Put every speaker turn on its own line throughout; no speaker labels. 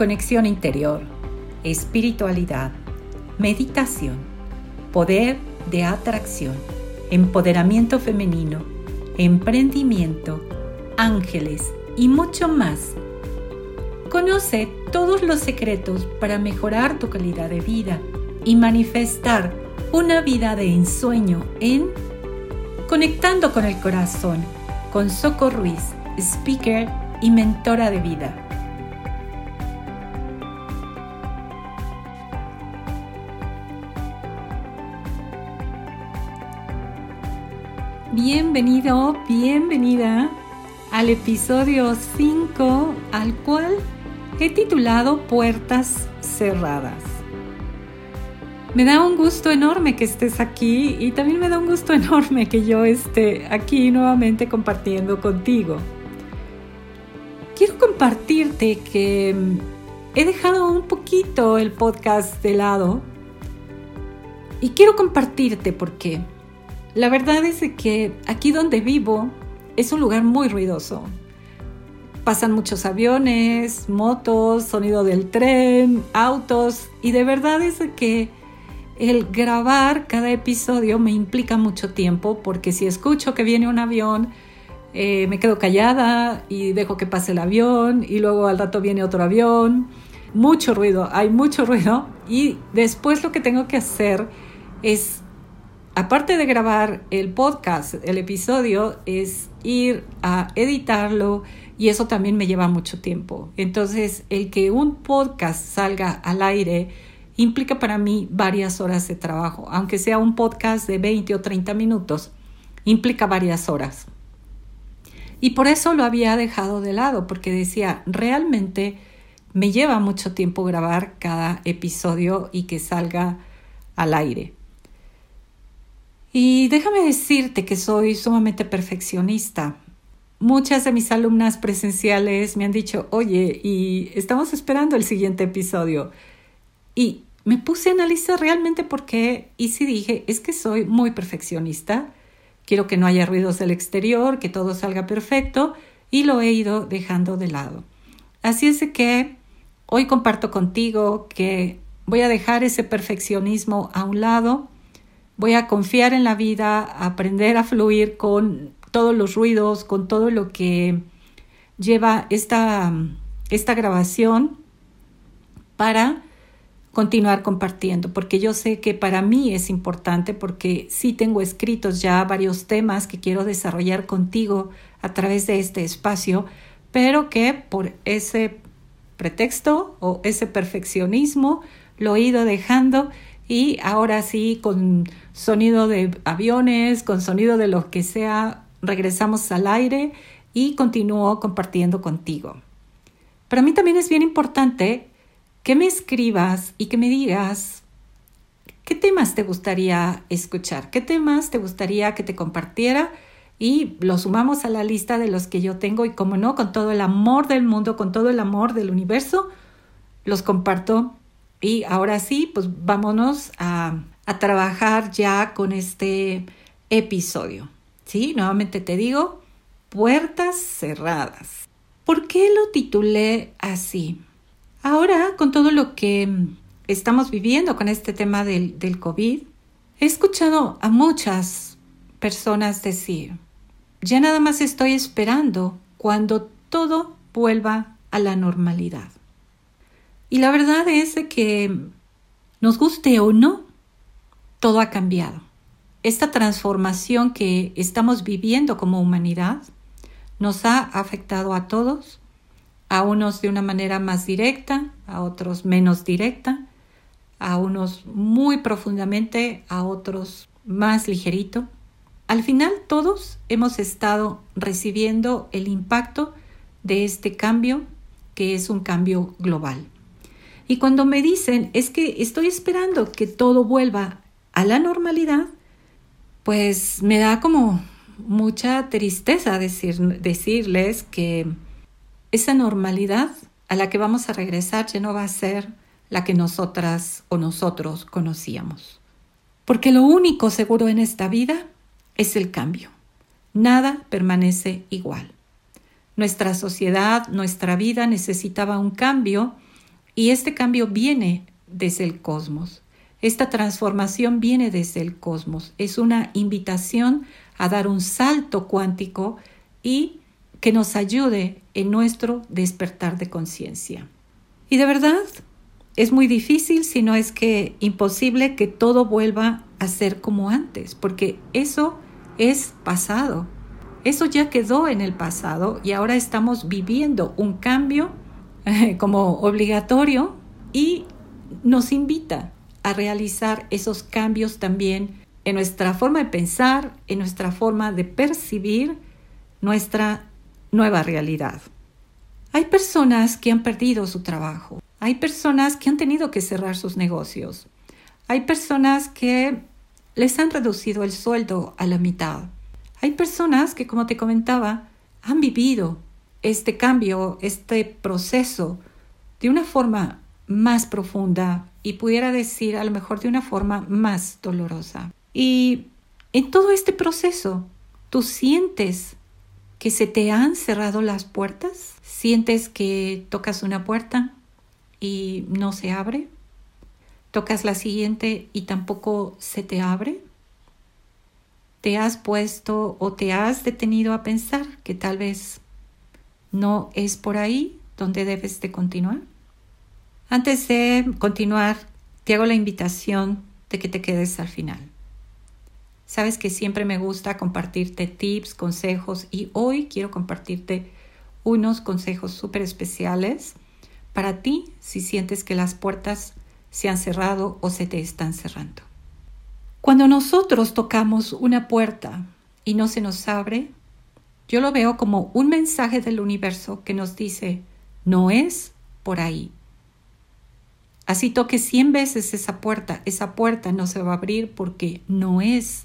conexión interior, espiritualidad, meditación, poder de atracción, empoderamiento femenino, emprendimiento, ángeles y mucho más. Conoce todos los secretos para mejorar tu calidad de vida y manifestar una vida de ensueño en Conectando con el Corazón con Soco Ruiz, speaker y mentora de vida. Bienvenido, bienvenida al episodio 5 al cual he titulado Puertas Cerradas. Me da un gusto enorme que estés aquí y también me da un gusto enorme que yo esté aquí nuevamente compartiendo contigo. Quiero compartirte que mm, he dejado un poquito el podcast de lado y quiero compartirte porque la verdad es que aquí donde vivo es un lugar muy ruidoso. Pasan muchos aviones, motos, sonido del tren, autos y de verdad es que el grabar cada episodio me implica mucho tiempo porque si escucho que viene un avión, eh, me quedo callada y dejo que pase el avión y luego al rato viene otro avión. Mucho ruido, hay mucho ruido y después lo que tengo que hacer es aparte de grabar el podcast, el episodio, es ir a editarlo y eso también me lleva mucho tiempo. Entonces, el que un podcast salga al aire implica para mí varias horas de trabajo, aunque sea un podcast de 20 o 30 minutos, implica varias horas. Y por eso lo había dejado de lado, porque decía, realmente me lleva mucho tiempo grabar cada episodio y que salga al aire. Y déjame decirte que soy sumamente perfeccionista. Muchas de mis alumnas presenciales me han dicho, oye, y estamos esperando el siguiente episodio. Y me puse a analizar realmente por qué y sí dije, es que soy muy perfeccionista, quiero que no haya ruidos del exterior, que todo salga perfecto y lo he ido dejando de lado. Así es de que hoy comparto contigo que voy a dejar ese perfeccionismo a un lado voy a confiar en la vida, aprender a fluir con todos los ruidos, con todo lo que lleva esta, esta grabación para continuar compartiendo, porque yo sé que para mí es importante, porque sí tengo escritos ya varios temas que quiero desarrollar contigo a través de este espacio, pero que por ese pretexto o ese perfeccionismo lo he ido dejando y ahora sí con sonido de aviones, con sonido de lo que sea, regresamos al aire y continúo compartiendo contigo. Para mí también es bien importante que me escribas y que me digas qué temas te gustaría escuchar, qué temas te gustaría que te compartiera y lo sumamos a la lista de los que yo tengo y como no, con todo el amor del mundo, con todo el amor del universo, los comparto y ahora sí, pues vámonos a, a trabajar ya con este episodio. ¿Sí? Nuevamente te digo, puertas cerradas. ¿Por qué lo titulé así? Ahora, con todo lo que estamos viviendo con este tema del, del COVID, he escuchado a muchas personas decir, ya nada más estoy esperando cuando todo vuelva a la normalidad. Y la verdad es que nos guste o no, todo ha cambiado. Esta transformación que estamos viviendo como humanidad nos ha afectado a todos, a unos de una manera más directa, a otros menos directa, a unos muy profundamente, a otros más ligerito. Al final todos hemos estado recibiendo el impacto de este cambio que es un cambio global. Y cuando me dicen, es que estoy esperando que todo vuelva a la normalidad, pues me da como mucha tristeza decir, decirles que esa normalidad a la que vamos a regresar ya no va a ser la que nosotras o nosotros conocíamos. Porque lo único seguro en esta vida es el cambio. Nada permanece igual. Nuestra sociedad, nuestra vida necesitaba un cambio Y este cambio viene desde el cosmos. Esta transformación viene desde el cosmos. Es una invitación a dar un salto cuántico y que nos ayude en nuestro despertar de conciencia. Y de verdad, es muy difícil, si no es que imposible, que todo vuelva a ser como antes, porque eso es pasado. Eso ya quedó en el pasado y ahora estamos viviendo un cambio como obligatorio y nos invita a realizar esos cambios también en nuestra forma de pensar, en nuestra forma de percibir nuestra nueva realidad. Hay personas que han perdido su trabajo, hay personas que han tenido que cerrar sus negocios, hay personas que les han reducido el sueldo a la mitad, hay personas que, como te comentaba, han vivido este cambio, este proceso de una forma más profunda y pudiera decir a lo mejor de una forma más dolorosa. Y en todo este proceso, tú sientes que se te han cerrado las puertas, sientes que tocas una puerta y no se abre, tocas la siguiente y tampoco se te abre. Te has puesto o te has detenido a pensar que tal vez no es por ahí donde debes de continuar. Antes de continuar, te hago la invitación de que te quedes al final. Sabes que siempre me gusta compartirte tips, consejos y hoy quiero compartirte unos consejos súper especiales para ti si sientes que las puertas se han cerrado o se te están cerrando. Cuando nosotros tocamos una puerta y no se nos abre, yo lo veo como un mensaje del universo que nos dice, no es por ahí. Así toque cien veces esa puerta, esa puerta no se va a abrir porque no es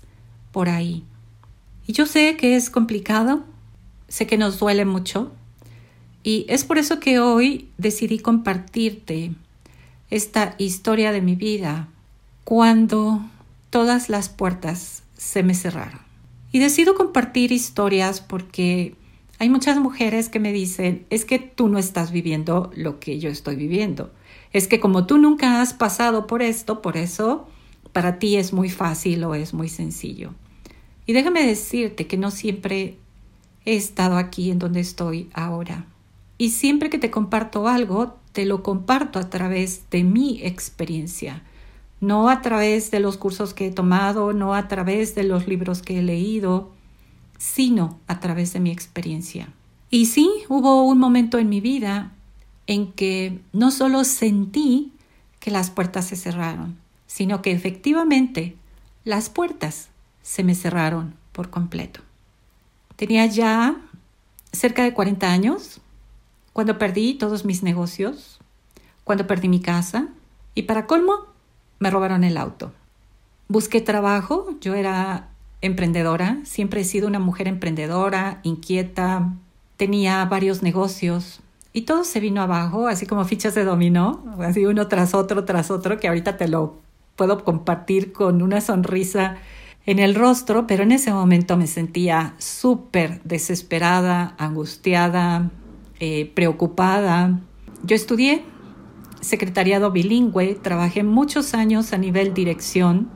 por ahí. Y yo sé que es complicado, sé que nos duele mucho, y es por eso que hoy decidí compartirte esta historia de mi vida cuando todas las puertas se me cerraron. Y decido compartir historias porque hay muchas mujeres que me dicen, es que tú no estás viviendo lo que yo estoy viviendo. Es que como tú nunca has pasado por esto, por eso para ti es muy fácil o es muy sencillo. Y déjame decirte que no siempre he estado aquí en donde estoy ahora. Y siempre que te comparto algo, te lo comparto a través de mi experiencia no a través de los cursos que he tomado, no a través de los libros que he leído, sino a través de mi experiencia. Y sí, hubo un momento en mi vida en que no solo sentí que las puertas se cerraron, sino que efectivamente las puertas se me cerraron por completo. Tenía ya cerca de 40 años cuando perdí todos mis negocios, cuando perdí mi casa y para colmo me robaron el auto. Busqué trabajo, yo era emprendedora, siempre he sido una mujer emprendedora, inquieta, tenía varios negocios y todo se vino abajo, así como fichas de dominó, así uno tras otro, tras otro, que ahorita te lo puedo compartir con una sonrisa en el rostro, pero en ese momento me sentía súper desesperada, angustiada, eh, preocupada. Yo estudié secretariado bilingüe, trabajé muchos años a nivel dirección,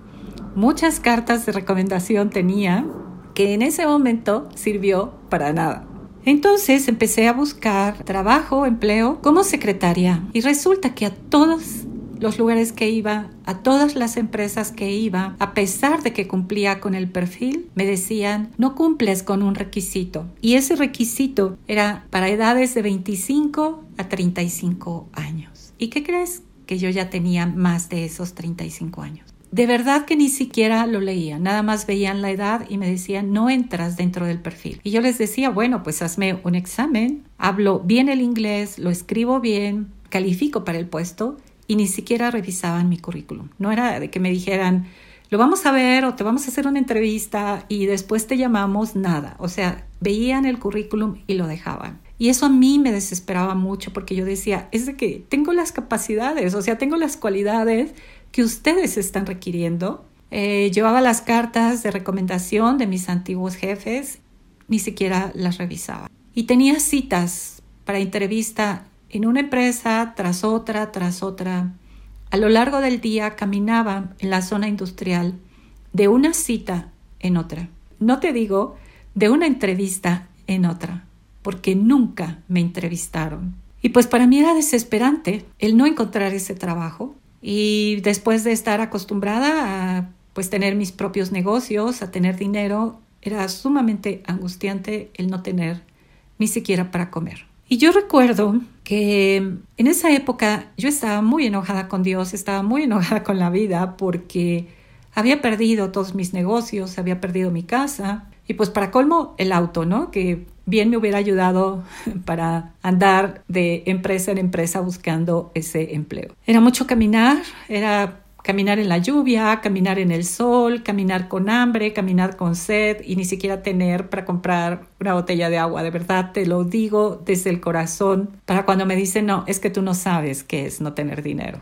muchas cartas de recomendación tenía que en ese momento sirvió para nada. Entonces empecé a buscar trabajo, empleo como secretaria y resulta que a todos los lugares que iba, a todas las empresas que iba, a pesar de que cumplía con el perfil, me decían, no cumples con un requisito. Y ese requisito era para edades de 25 a 35 años. ¿Y qué crees? Que yo ya tenía más de esos 35 años. De verdad que ni siquiera lo leía, nada más veían la edad y me decían, no entras dentro del perfil. Y yo les decía, bueno, pues hazme un examen, hablo bien el inglés, lo escribo bien, califico para el puesto y ni siquiera revisaban mi currículum. No era de que me dijeran, lo vamos a ver o te vamos a hacer una entrevista y después te llamamos, nada. O sea, veían el currículum y lo dejaban. Y eso a mí me desesperaba mucho porque yo decía, es de que tengo las capacidades, o sea, tengo las cualidades que ustedes están requiriendo. Eh, llevaba las cartas de recomendación de mis antiguos jefes, ni siquiera las revisaba. Y tenía citas para entrevista en una empresa tras otra, tras otra. A lo largo del día caminaba en la zona industrial de una cita en otra. No te digo de una entrevista en otra, porque nunca me entrevistaron. Y pues para mí era desesperante el no encontrar ese trabajo. Y después de estar acostumbrada a pues tener mis propios negocios, a tener dinero, era sumamente angustiante el no tener ni siquiera para comer. Y yo recuerdo que en esa época yo estaba muy enojada con Dios, estaba muy enojada con la vida porque había perdido todos mis negocios, había perdido mi casa y pues para colmo el auto, ¿no? Que bien me hubiera ayudado para andar de empresa en empresa buscando ese empleo. Era mucho caminar, era caminar en la lluvia, caminar en el sol, caminar con hambre, caminar con sed y ni siquiera tener para comprar una botella de agua. De verdad, te lo digo desde el corazón para cuando me dicen, no, es que tú no sabes qué es no tener dinero.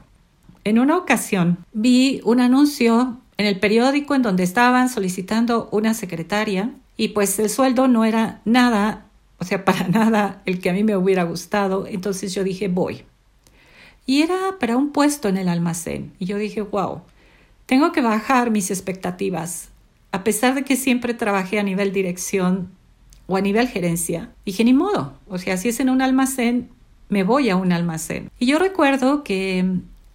En una ocasión vi un anuncio en el periódico en donde estaban solicitando una secretaria y pues el sueldo no era nada, o sea, para nada el que a mí me hubiera gustado. Entonces yo dije, voy. Y era para un puesto en el almacén. Y yo dije, wow, tengo que bajar mis expectativas. A pesar de que siempre trabajé a nivel dirección o a nivel gerencia, dije, ni modo. O sea, si es en un almacén, me voy a un almacén. Y yo recuerdo que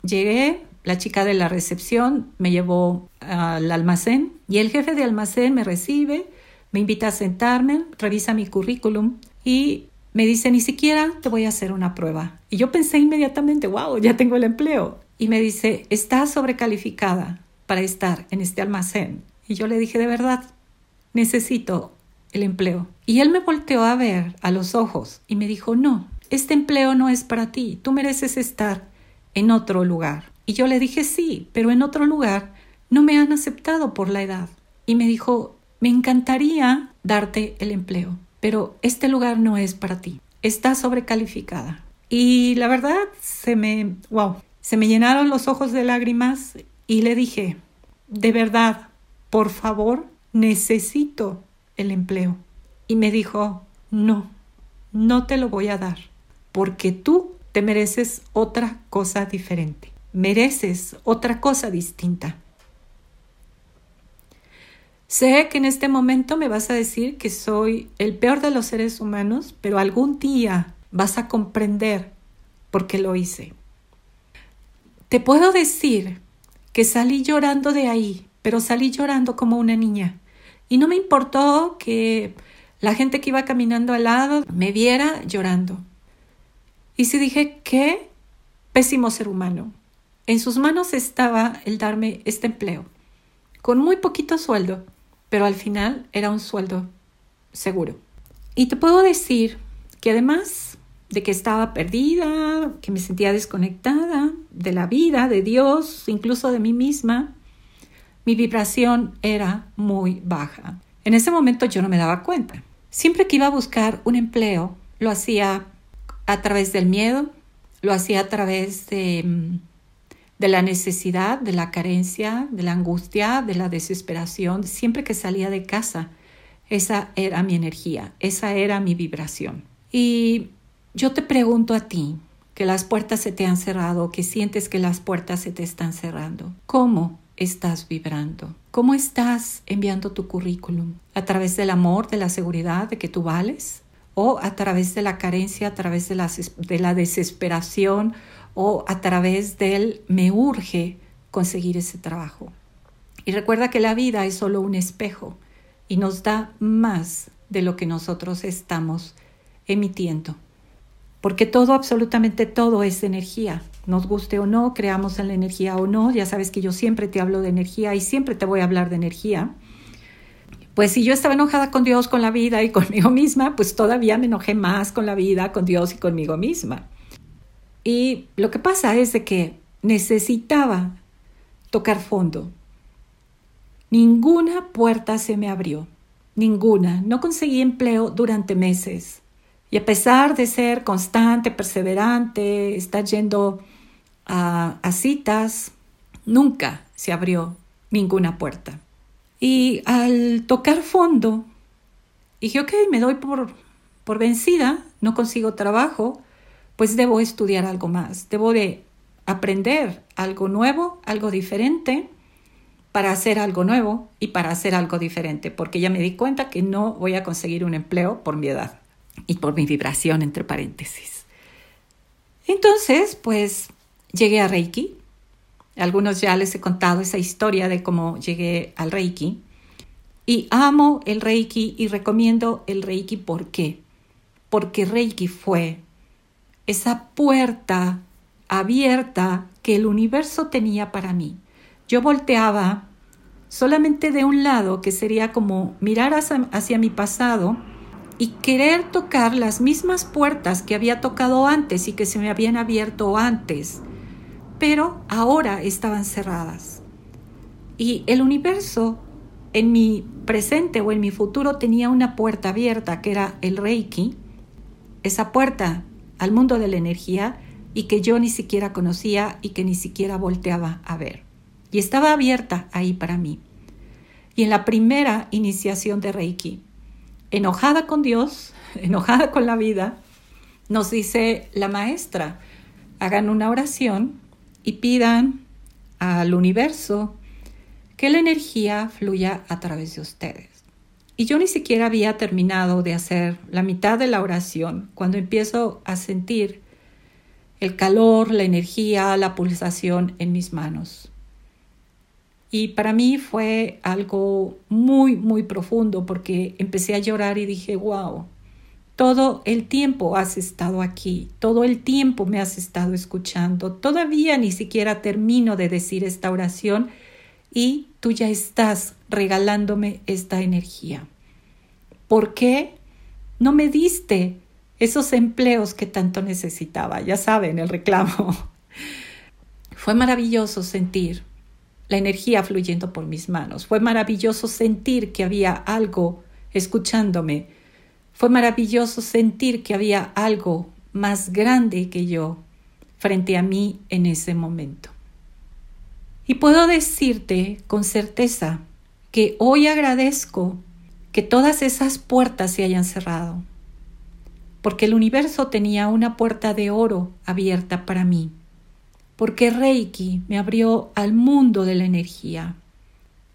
llegué, la chica de la recepción me llevó al almacén y el jefe de almacén me recibe me invita a sentarme, revisa mi currículum y me dice, ni siquiera te voy a hacer una prueba. Y yo pensé inmediatamente, wow, ya tengo el empleo. Y me dice, estás sobrecalificada para estar en este almacén. Y yo le dije, de verdad, necesito el empleo. Y él me volteó a ver a los ojos y me dijo, no, este empleo no es para ti, tú mereces estar en otro lugar. Y yo le dije, sí, pero en otro lugar no me han aceptado por la edad. Y me dijo, me encantaría darte el empleo, pero este lugar no es para ti. Está sobrecalificada. Y la verdad, se me, wow, se me llenaron los ojos de lágrimas y le dije, de verdad, por favor, necesito el empleo. Y me dijo, no, no te lo voy a dar, porque tú te mereces otra cosa diferente, mereces otra cosa distinta. Sé que en este momento me vas a decir que soy el peor de los seres humanos, pero algún día vas a comprender por qué lo hice. Te puedo decir que salí llorando de ahí, pero salí llorando como una niña. Y no me importó que la gente que iba caminando al lado me viera llorando. Y si dije, qué pésimo ser humano. En sus manos estaba el darme este empleo, con muy poquito sueldo, pero al final era un sueldo seguro. Y te puedo decir que además de que estaba perdida, que me sentía desconectada de la vida, de Dios, incluso de mí misma, mi vibración era muy baja. En ese momento yo no me daba cuenta. Siempre que iba a buscar un empleo, lo hacía a través del miedo, lo hacía a través de mm, de la necesidad, de la carencia, de la angustia, de la desesperación, siempre que salía de casa. Esa era mi energía, esa era mi vibración. Y yo te pregunto a ti, que las puertas se te han cerrado, que sientes que las puertas se te están cerrando, ¿cómo estás vibrando? ¿Cómo estás enviando tu currículum? ¿A través del amor, de la seguridad de que tú vales? ¿O a través de la carencia, a través de la, de la desesperación o a través de él me urge conseguir ese trabajo. Y recuerda que la vida es solo un espejo y nos da más de lo que nosotros estamos emitiendo. Porque todo, absolutamente todo es energía. Nos guste o no, creamos en la energía o no. Ya sabes que yo siempre te hablo de energía y siempre te voy a hablar de energía. Pues si yo estaba enojada con Dios, con la vida y conmigo misma, pues todavía me enojé más con la vida, con Dios y conmigo misma. Y lo que pasa es de que necesitaba tocar fondo. Ninguna puerta se me abrió, ninguna. No conseguí empleo durante meses. Y a pesar de ser constante, perseverante, estar yendo a, a citas, nunca se abrió ninguna puerta. Y al tocar fondo, dije, ok, me doy por, por vencida, no consigo trabajo, pues debo estudiar algo más, debo de aprender algo nuevo, algo diferente para hacer algo nuevo y para hacer algo diferente, porque ya me di cuenta que no voy a conseguir un empleo por mi edad y por mi vibración, entre paréntesis. Entonces, pues llegué a Reiki. Algunos ya les he contado esa historia de cómo llegué al Reiki. Y amo el Reiki y recomiendo el Reiki. ¿Por qué? Porque Reiki fue esa puerta abierta que el universo tenía para mí yo volteaba solamente de un lado, que sería como mirar hacia, mi pasado y querer tocar las mismas puertas que había tocado antes y que se me habían abierto antes, pero ahora estaban cerradas. Y el universo en mi presente o en mi futuro tenía una puerta abierta que era el Reiki, esa puerta al mundo de la energía y que yo ni siquiera conocía y que ni siquiera volteaba a ver y estaba abierta ahí para mí. Y en la primera iniciación de Reiki, enojada con Dios, enojada con la vida, nos dice la maestra, hagan una oración y pidan al universo que la energía fluya a través de ustedes. Y yo ni siquiera había terminado de hacer la mitad de la oración cuando empiezo a sentir el calor, la energía, la pulsación en mis manos. Y para mí fue algo muy, muy profundo porque empecé a llorar y dije, wow, todo el tiempo has estado aquí, todo el tiempo me has estado escuchando, todavía ni siquiera termino de decir esta oración y tú ya estás regalándome esta energía. ¿Por qué no me diste esos empleos que tanto necesitaba? Ya saben, el reclamo. Fue maravilloso sentir la energía fluyendo por mis manos. Fue maravilloso sentir que había algo escuchándome. Fue maravilloso sentir que había algo más grande que yo frente a mí en ese momento. Y puedo decirte con certeza que hoy agradezco que todas esas puertas se hayan cerrado, porque el universo tenía una puerta de oro abierta para mí porque Reiki me abrió al mundo de la energía.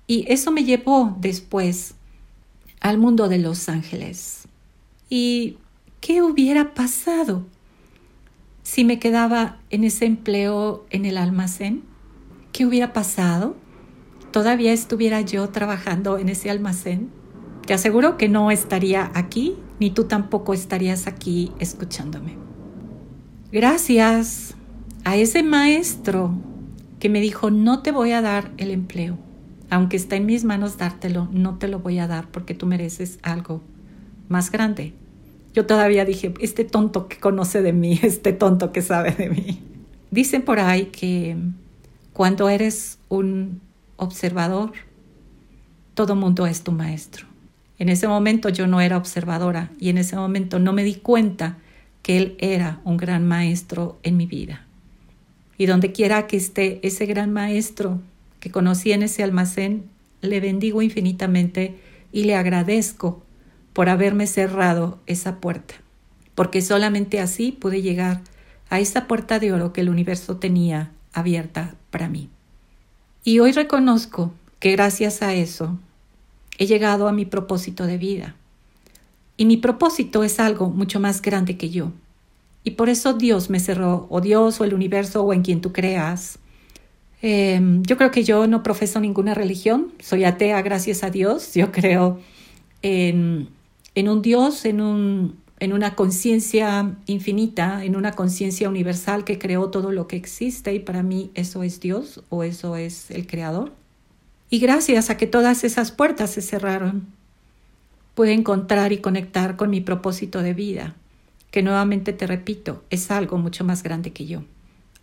Y eso me llevó después al mundo de los ángeles. ¿Y qué hubiera pasado si me quedaba en ese empleo en el almacén? ¿Qué hubiera pasado? ¿Todavía estuviera yo trabajando en ese almacén? Te aseguro que no estaría aquí, ni tú tampoco estarías aquí escuchándome. Gracias a ese maestro que me dijo, no te voy a dar el empleo, aunque está en mis manos dártelo, no te lo voy a dar porque tú mereces algo más grande. Yo todavía dije, este tonto que conoce de mí, este tonto que sabe de mí. Dicen por ahí que cuando eres un observador, todo mundo es tu maestro. En ese momento yo no era observadora y en ese momento no me di cuenta que él era un gran maestro en mi vida. Y donde quiera que esté ese gran maestro que conocí en ese almacén, le bendigo infinitamente y le agradezco por haberme cerrado esa puerta, porque solamente así pude llegar a esa puerta de oro que el universo tenía abierta para mí. Y hoy reconozco que gracias a eso he llegado a mi propósito de vida. Y mi propósito es algo mucho más grande que yo. Y por eso Dios me cerró, o Dios, o el universo, o en quien tú creas. Em, yo creo que yo no profeso ninguna religión, soy atea, gracias a Dios. Yo creo en, en un Dios, en, un, en una conciencia infinita, en una conciencia universal que creó todo lo que existe y para mí eso es Dios o eso es el Creador. Y gracias a que todas esas puertas se cerraron, pude encontrar y conectar con mi propósito de vida que nuevamente te repito, es algo mucho más grande que yo.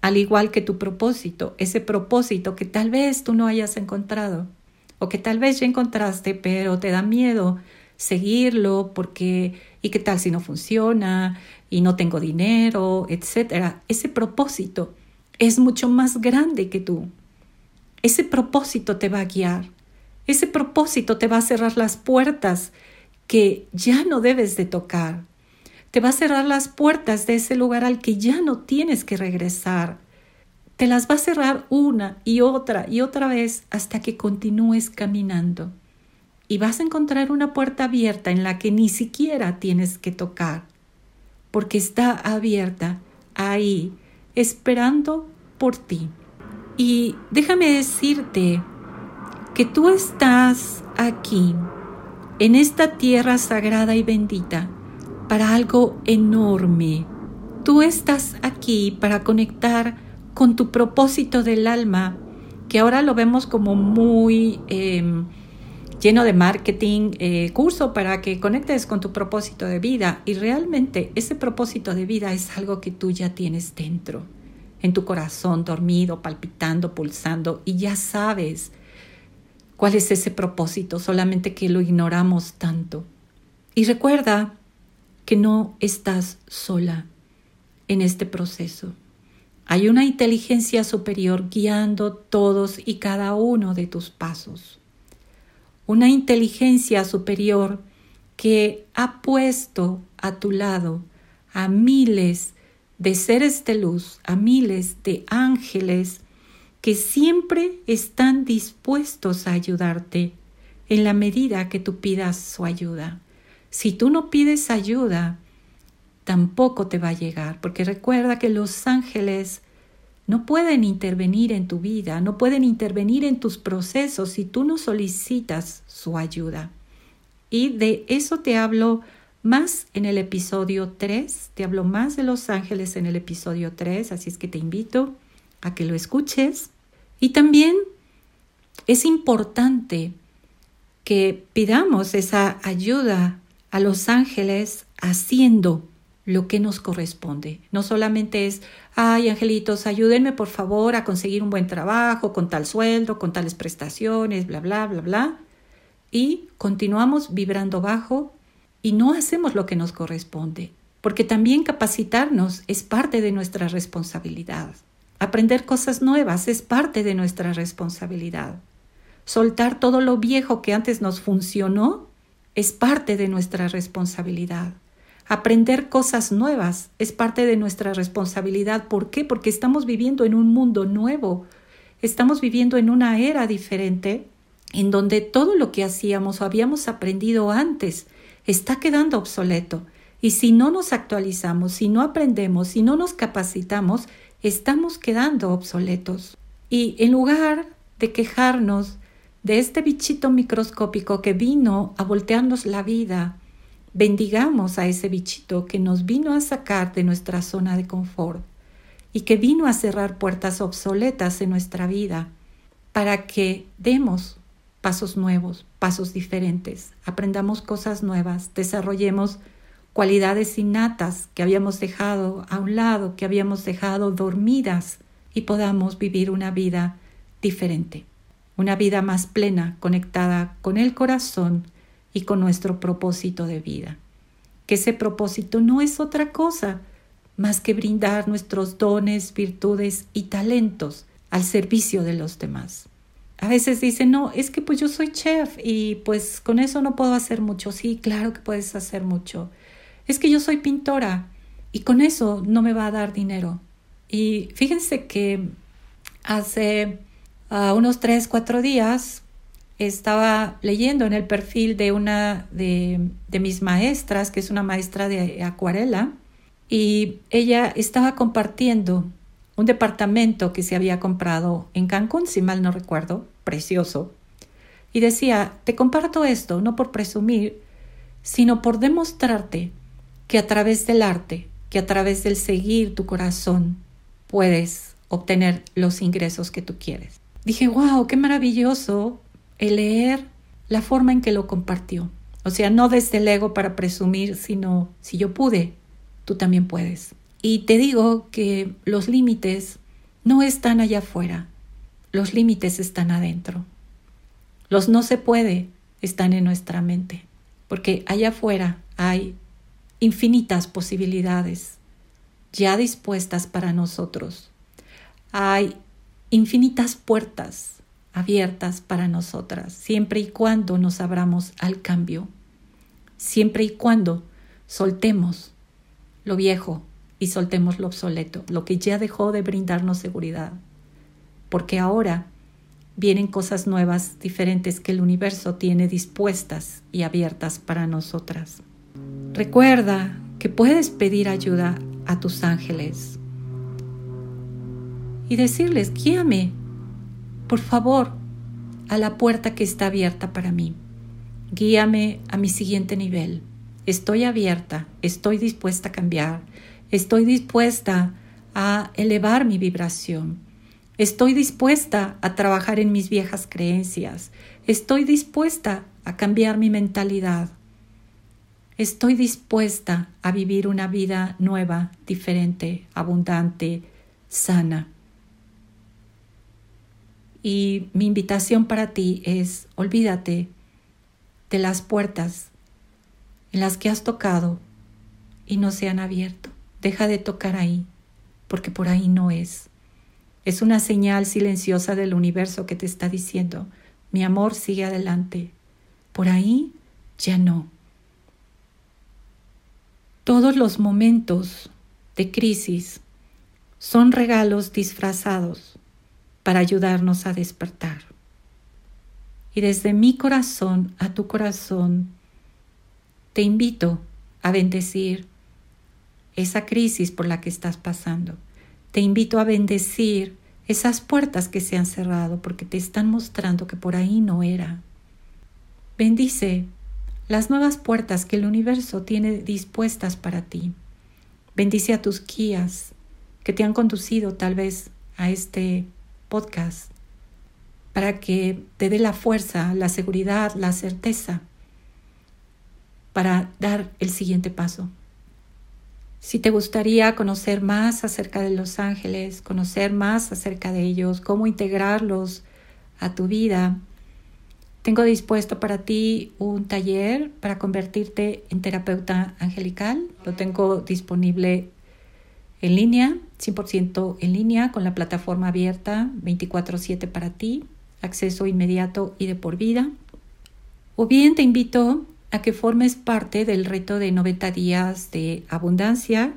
Al igual que tu propósito, ese propósito que tal vez tú no hayas encontrado o que tal vez ya encontraste, pero te da miedo seguirlo porque ¿y qué tal si no funciona? y no tengo dinero, etcétera. Ese propósito es mucho más grande que tú. Ese propósito te va a guiar. Ese propósito te va a cerrar las puertas que ya no debes de tocar te va a cerrar las puertas de ese lugar al que ya no tienes que regresar. Te las va a cerrar una y otra y otra vez hasta que continúes caminando. Y vas a encontrar una puerta abierta en la que ni siquiera tienes que tocar, porque está abierta ahí, esperando por ti. Y déjame decirte que tú estás aquí, en esta tierra sagrada y bendita, para algo enorme. Tú estás aquí para conectar con tu propósito del alma, que ahora lo vemos como muy em, lleno de marketing, eh, curso para que conectes con tu propósito de vida. Y realmente ese propósito de vida es algo que tú ya tienes dentro, en tu corazón, dormido, palpitando, pulsando, y ya sabes cuál es ese propósito, solamente que lo ignoramos tanto. Y recuerda que no estás sola en este proceso. Hay una inteligencia superior guiando todos y cada uno de tus pasos. Una inteligencia superior que ha puesto a tu lado a miles de seres de luz, a miles de ángeles que siempre están dispuestos a ayudarte en la medida que tú pidas su ayuda. Si tú no pides ayuda, tampoco te va a llegar, porque recuerda que los ángeles no pueden intervenir en tu vida, no pueden intervenir en tus procesos si tú no solicitas su ayuda. Y de eso te hablo más en el episodio 3, te hablo más de los ángeles en el episodio 3, así es que te invito a que lo escuches. Y también es importante que pidamos esa ayuda a los ángeles haciendo lo que nos corresponde. No solamente es, ay, angelitos, ayúdenme por favor a conseguir un buen trabajo, con tal sueldo, con tales prestaciones, bla, bla, bla, bla. Y continuamos vibrando bajo y no hacemos lo que nos corresponde, porque también capacitarnos es parte de nuestra responsabilidad. Aprender cosas nuevas es parte de nuestra responsabilidad. Soltar todo lo viejo que antes nos funcionó es parte de nuestra responsabilidad. Aprender cosas nuevas es parte de nuestra responsabilidad. ¿Por qué? Porque estamos viviendo en un mundo nuevo. Estamos viviendo en una era diferente en donde todo lo que hacíamos o habíamos aprendido antes está quedando obsoleto. Y si no nos actualizamos, si no aprendemos, si no nos capacitamos, estamos quedando obsoletos. Y en lugar de quejarnos de este bichito microscópico que vino a voltearnos la vida, bendigamos a ese bichito que nos vino a sacar de nuestra zona de confort y que vino a cerrar puertas obsoletas en nuestra vida para que demos pasos nuevos, pasos diferentes, aprendamos cosas nuevas, desarrollemos cualidades innatas que habíamos dejado a un lado, que habíamos dejado dormidas y podamos vivir una vida diferente una vida más plena, conectada con el corazón y con nuestro propósito de vida. Que ese propósito no es otra cosa más que brindar nuestros dones, virtudes y talentos al servicio de los demás. A veces dicen, no, es que pues yo soy chef y pues con eso no puedo hacer mucho. Sí, claro que puedes hacer mucho. Es que yo soy pintora y con eso no me va a dar dinero. Y fíjense que hace unos tres, cuatro días estaba leyendo en el perfil de una de, de mis maestras, que es una maestra de acuarela, y ella estaba compartiendo un departamento que se había comprado en Cancún, si mal no recuerdo, precioso. Y decía, te comparto esto no por presumir, sino por demostrarte que a través del arte, que a través del seguir tu corazón, puedes obtener los ingresos que tú quieres dije, wow, qué maravilloso el leer la forma en que lo compartió. O sea, no desde el ego para presumir, sino si yo pude, tú también puedes. Y te digo que los límites no están allá afuera, los límites están adentro. Los no se puede están en nuestra mente, porque allá afuera hay infinitas posibilidades ya dispuestas para nosotros. Hay infinitas puertas abiertas para nosotras, siempre y cuando nos abramos al cambio, siempre y cuando soltemos lo viejo y soltemos lo obsoleto, lo que ya dejó de brindarnos seguridad. Porque ahora vienen cosas nuevas, diferentes que el universo tiene dispuestas y abiertas para nosotras. Recuerda que puedes pedir ayuda a tus ángeles y decirles, guíame, por favor, a la puerta que está abierta para mí. Guíame a mi siguiente nivel. Estoy abierta, estoy dispuesta a cambiar, estoy dispuesta a elevar mi vibración. Estoy dispuesta a trabajar en mis viejas creencias. Estoy dispuesta a cambiar mi mentalidad. Estoy dispuesta a vivir una vida nueva, diferente, abundante, sana. Y mi invitación para ti es, olvídate de las puertas en las que has tocado y no se han abierto. Deja de tocar ahí, porque por ahí no es. Es una señal silenciosa del universo que te está diciendo, mi amor sigue adelante. Por ahí ya no. Todos los momentos de crisis son regalos disfrazados para ayudarnos a despertar. Y desde mi corazón a tu corazón, te invito a bendecir esa crisis por la que estás pasando. Te invito a bendecir esas puertas que se han cerrado porque te están mostrando que por ahí no era. Bendice las nuevas puertas que el universo tiene dispuestas para ti. Bendice a tus guías que te han conducido tal vez a este podcast para que te dé la fuerza, la seguridad, la certeza para dar el siguiente paso. Si te gustaría conocer más acerca de los ángeles, conocer más acerca de ellos, cómo integrarlos a tu vida, tengo dispuesto para ti un taller para convertirte en terapeuta angelical. Lo tengo disponible en línea, 100% en línea, con la plataforma abierta 24/7 para ti, acceso inmediato y de por vida. O bien te invito a que formes parte del reto de 90 días de abundancia.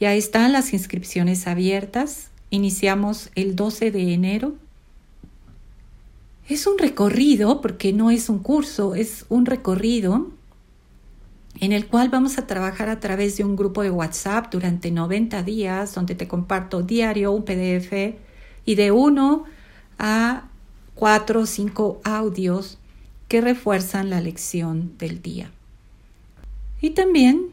Ya están las inscripciones abiertas. Iniciamos el 12 de enero. Es un recorrido, porque no es un curso, es un recorrido en el cual vamos a trabajar a través de un grupo de WhatsApp durante 90 días, donde te comparto diario un PDF y de uno a cuatro o cinco audios que refuerzan la lección del día. Y también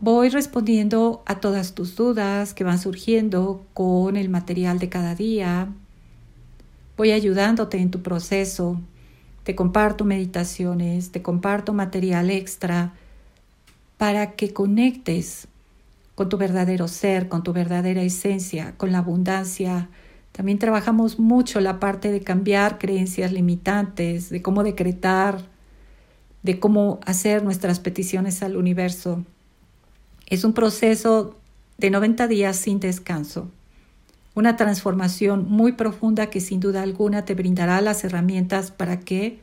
voy respondiendo a todas tus dudas que van surgiendo con el material de cada día. Voy ayudándote en tu proceso te comparto meditaciones, te comparto material extra para que conectes con tu verdadero ser, con tu verdadera esencia, con la abundancia. También trabajamos mucho la parte de cambiar creencias limitantes, de cómo decretar, de cómo hacer nuestras peticiones al universo. Es un proceso de 90 días sin descanso, una transformación muy profunda que sin duda alguna te brindará las herramientas para que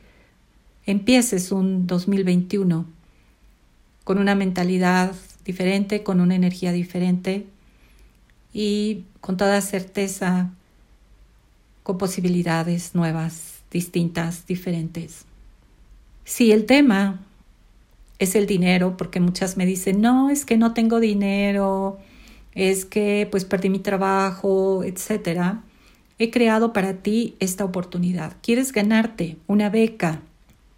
empieces un 2021 con una mentalidad diferente, con una energía diferente y con toda certeza posibilidades nuevas, distintas, diferentes. Si el tema es el dinero, porque muchas me dicen, no, es que no tengo dinero, es que pues perdí mi trabajo, etcétera. He creado para ti esta oportunidad. ¿Quieres ganarte una beca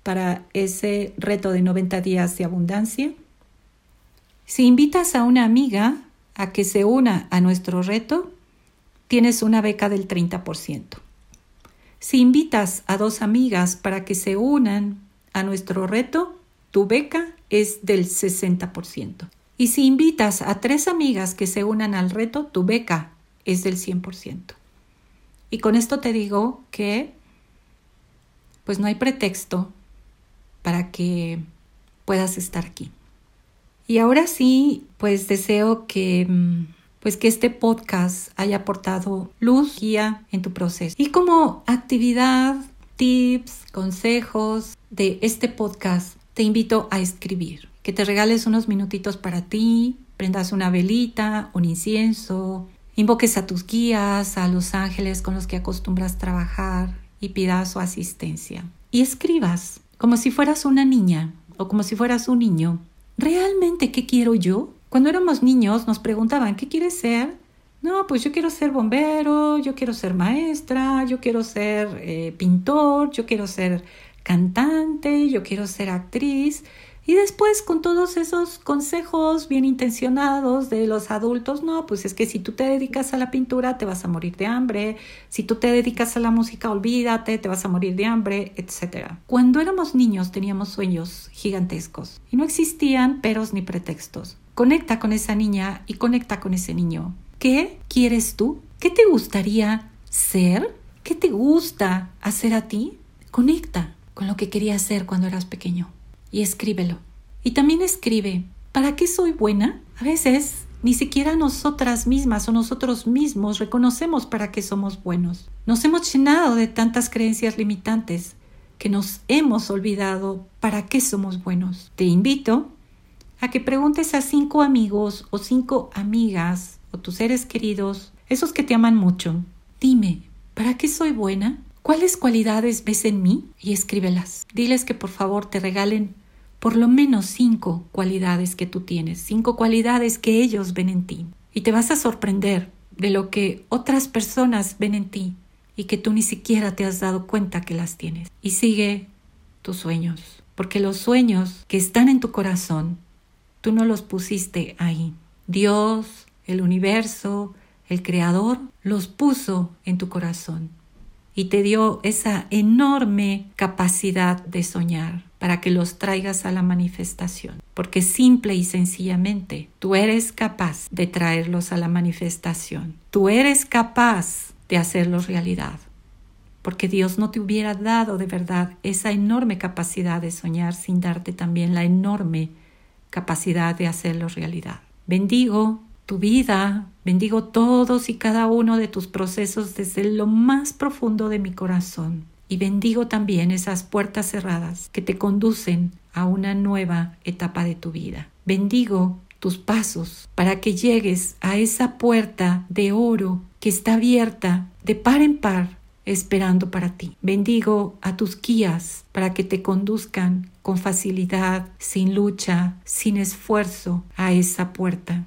para ese reto de 90 días de abundancia? Si invitas a una amiga a que se una a nuestro reto, tienes una beca del 30%. Si invitas a dos amigas para que se unan a nuestro reto, tu beca es del 60%. Y si invitas a tres amigas que se unan al reto, tu beca es del 100%. Y con esto te digo que pues no hay pretexto para que puedas estar aquí. Y ahora sí, pues deseo que mm, pues que este podcast haya aportado luz, guía en tu proceso. Y como actividad, tips, consejos de este podcast, te invito a escribir. que te regales unos minutitos para ti, prendas una velita, un incienso, invoques a tus guías, a los ángeles con los que acostumbras trabajar y pidas su asistencia. Y escribas, como si fueras una niña o como si fueras un niño, ¿realmente qué quiero yo? Cuando éramos niños nos preguntaban, ¿qué quieres ser? No, pues yo quiero ser bombero, yo quiero ser maestra, yo quiero ser eh, pintor, yo quiero ser cantante, yo quiero ser actriz. Y después con todos esos consejos bien intencionados de los adultos, no, pues es que si tú te dedicas a la pintura te vas a morir de hambre, si tú te dedicas a la música olvídate, te vas a morir de hambre, etc. Cuando éramos niños teníamos sueños gigantescos y no existían peros ni pretextos. Conecta con esa niña y conecta con ese niño. ¿Qué quieres tú? ¿Qué te gustaría ser? ¿Qué te gusta hacer a ti? Conecta con lo que querías ser cuando eras pequeño y escríbelo. Y también escribe, ¿para qué soy buena? A veces ni siquiera nosotras mismas o nosotros mismos reconocemos para qué somos buenos. Nos hemos llenado de tantas creencias limitantes que nos hemos olvidado para qué somos buenos. Te invito a que preguntes a cinco amigos o cinco amigas o tus seres queridos, esos que te aman mucho. Dime, ¿para qué soy buena? ¿Cuáles cualidades ves en mí? Y escríbelas. Diles que por favor te regalen por lo menos cinco cualidades que tú tienes, cinco cualidades que ellos ven en ti. Y te vas a sorprender de lo que otras personas ven en ti y que tú ni siquiera te has dado cuenta que las tienes. Y sigue tus sueños, porque los sueños que están en tu corazón, tú no los pusiste ahí. Dios, el universo, el Creador, los puso en tu corazón y te dio esa enorme capacidad de soñar para que los traigas a la manifestación. Porque simple y sencillamente tú eres capaz de traerlos a la manifestación. Tú eres capaz de hacerlos realidad. Porque Dios no te hubiera dado de verdad esa enorme capacidad de soñar sin darte también la enorme capacidad de hacerlos realidad. Bendigo tu vida, bendigo todos y cada uno de tus procesos desde lo más profundo de mi corazón y bendigo también esas puertas cerradas que te conducen a una nueva etapa de tu vida. Bendigo tus pasos para que llegues a esa puerta de oro que está abierta de par en par esperando para ti. Bendigo a tus guías para que te conduzcan con facilidad, sin lucha, sin esfuerzo a esa puerta.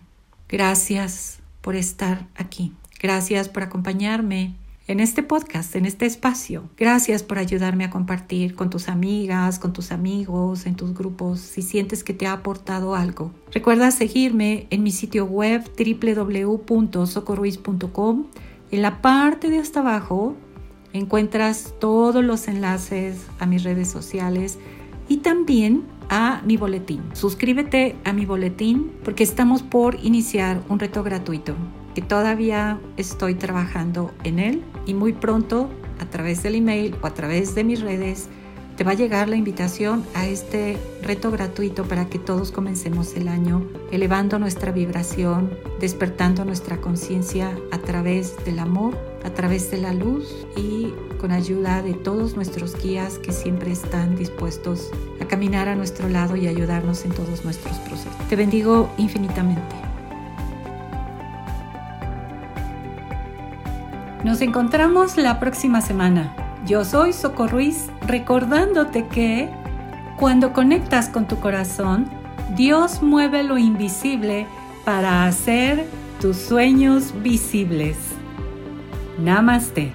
Gracias por estar aquí. Gracias por acompañarme en este podcast, en este espacio. Gracias por ayudarme a compartir con tus amigas, con tus amigos, en tus grupos, si sientes que te ha aportado algo. Recuerda seguirme en mi sitio web www.socorruiz.com. En la parte de hasta abajo encuentras todos los enlaces a mis redes sociales y también a mi boletín. Suscríbete a mi boletín porque estamos por iniciar un reto gratuito que todavía estoy trabajando en él y muy pronto a través del email o a través de mis redes te va a llegar la invitación a este reto gratuito para que todos comencemos el año elevando nuestra vibración, despertando nuestra conciencia a través del amor, a través de la luz y con ayuda de todos nuestros guías que siempre están dispuestos a caminar a nuestro lado y ayudarnos en todos nuestros procesos. Te bendigo infinitamente. Nos encontramos la próxima semana. Yo soy Soco Ruiz recordándote que cuando conectas con tu corazón, Dios mueve lo invisible para hacer tus sueños visibles. Namaste.